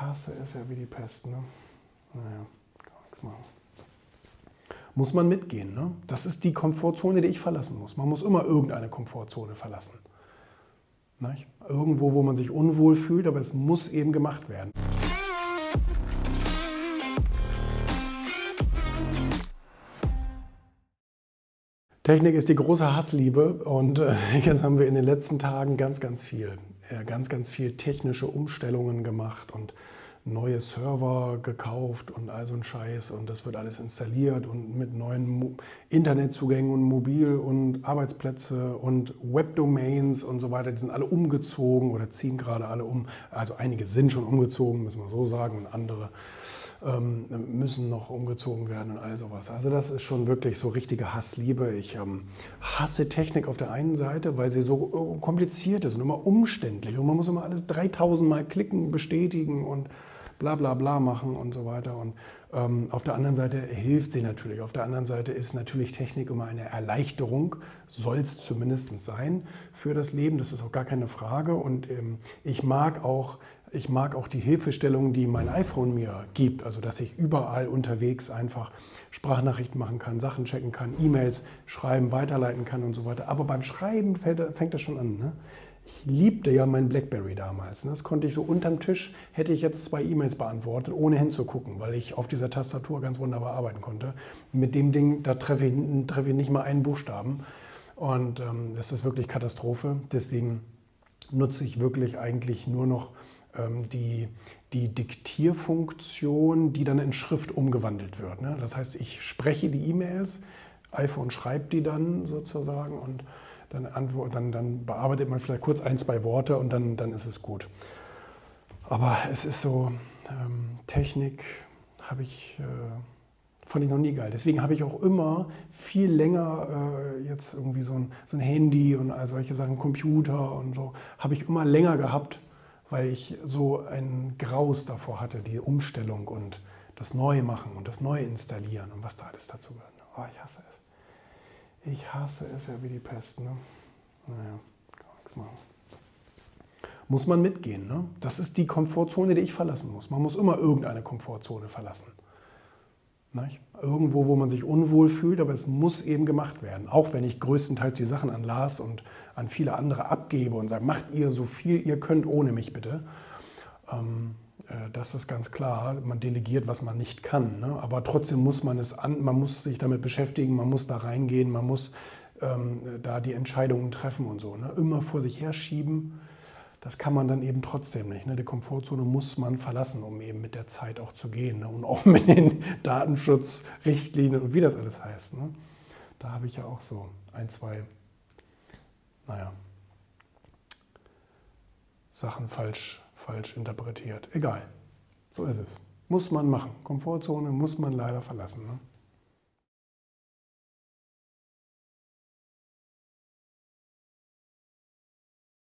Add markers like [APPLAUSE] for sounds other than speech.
Hasse es ja wie die Pest. Ne? Naja, kann nichts machen. Muss man mitgehen. Ne? Das ist die Komfortzone, die ich verlassen muss. Man muss immer irgendeine Komfortzone verlassen. Nicht? Irgendwo, wo man sich unwohl fühlt, aber es muss eben gemacht werden. Technik ist die große Hassliebe und äh, [LAUGHS] jetzt haben wir in den letzten Tagen ganz, ganz viel, ganz, ganz viel technische Umstellungen gemacht und neue Server gekauft und all so ein Scheiß und das wird alles installiert und mit neuen Mo Internetzugängen und Mobil- und Arbeitsplätze und Webdomains und so weiter, die sind alle umgezogen oder ziehen gerade alle um. Also einige sind schon umgezogen, müssen wir so sagen, und andere ähm, müssen noch umgezogen werden und all sowas. Also das ist schon wirklich so richtige Hassliebe. Ich ähm, hasse Technik auf der einen Seite, weil sie so äh, kompliziert ist und immer umständlich und man muss immer alles 3000 Mal klicken, bestätigen und bla bla bla machen und so weiter. Und ähm, auf der anderen Seite hilft sie natürlich. Auf der anderen Seite ist natürlich Technik immer eine Erleichterung, soll es zumindest sein für das Leben. Das ist auch gar keine Frage. Und ähm, ich mag auch ich mag auch die Hilfestellung, die mein iPhone mir gibt, also dass ich überall unterwegs einfach Sprachnachrichten machen kann, Sachen checken kann, E-Mails schreiben, weiterleiten kann und so weiter. Aber beim Schreiben fängt das schon an. Ne? Ich liebte ja mein BlackBerry damals. Das konnte ich so unterm Tisch, hätte ich jetzt zwei E-Mails beantwortet, ohne hinzugucken, weil ich auf dieser Tastatur ganz wunderbar arbeiten konnte. Mit dem Ding, da treffe ich, treffe ich nicht mal einen Buchstaben. Und ähm, das ist wirklich Katastrophe. Deswegen nutze ich wirklich eigentlich nur noch ähm, die, die Diktierfunktion, die dann in Schrift umgewandelt wird. Ne? Das heißt, ich spreche die E-Mails, iPhone schreibt die dann sozusagen und dann, dann, dann bearbeitet man vielleicht kurz ein, zwei Worte und dann, dann ist es gut. Aber es ist so, ähm, Technik habe ich, äh, fand ich noch nie geil. Deswegen habe ich auch immer viel länger äh, jetzt irgendwie so ein, so ein Handy und all solche Sachen, Computer und so, habe ich immer länger gehabt, weil ich so ein Graus davor hatte, die Umstellung und das Neumachen und das Neuinstallieren und was da alles dazu gehört. Oh, ich hasse es. Ich hasse es ja wie die Pest. Ne? Naja, kann nichts machen. Muss man mitgehen. Ne? Das ist die Komfortzone, die ich verlassen muss. Man muss immer irgendeine Komfortzone verlassen. Nicht? Irgendwo, wo man sich unwohl fühlt, aber es muss eben gemacht werden. Auch wenn ich größtenteils die Sachen an Lars und an viele andere abgebe und sage, macht ihr so viel ihr könnt ohne mich bitte. Ähm, äh, das ist ganz klar. Man delegiert, was man nicht kann. Ne? Aber trotzdem muss man es an, man muss sich damit beschäftigen, man muss da reingehen, man muss ähm, da die Entscheidungen treffen und so. Ne? Immer vor sich herschieben, das kann man dann eben trotzdem nicht. Ne? Die Komfortzone muss man verlassen, um eben mit der Zeit auch zu gehen. Ne? Und auch [LAUGHS] mit den Datenschutzrichtlinien und wie das alles heißt. Ne? Da habe ich ja auch so ein, zwei, naja, Sachen falsch falsch interpretiert. Egal. So ist es. Muss man machen. Komfortzone muss man leider verlassen. Ne?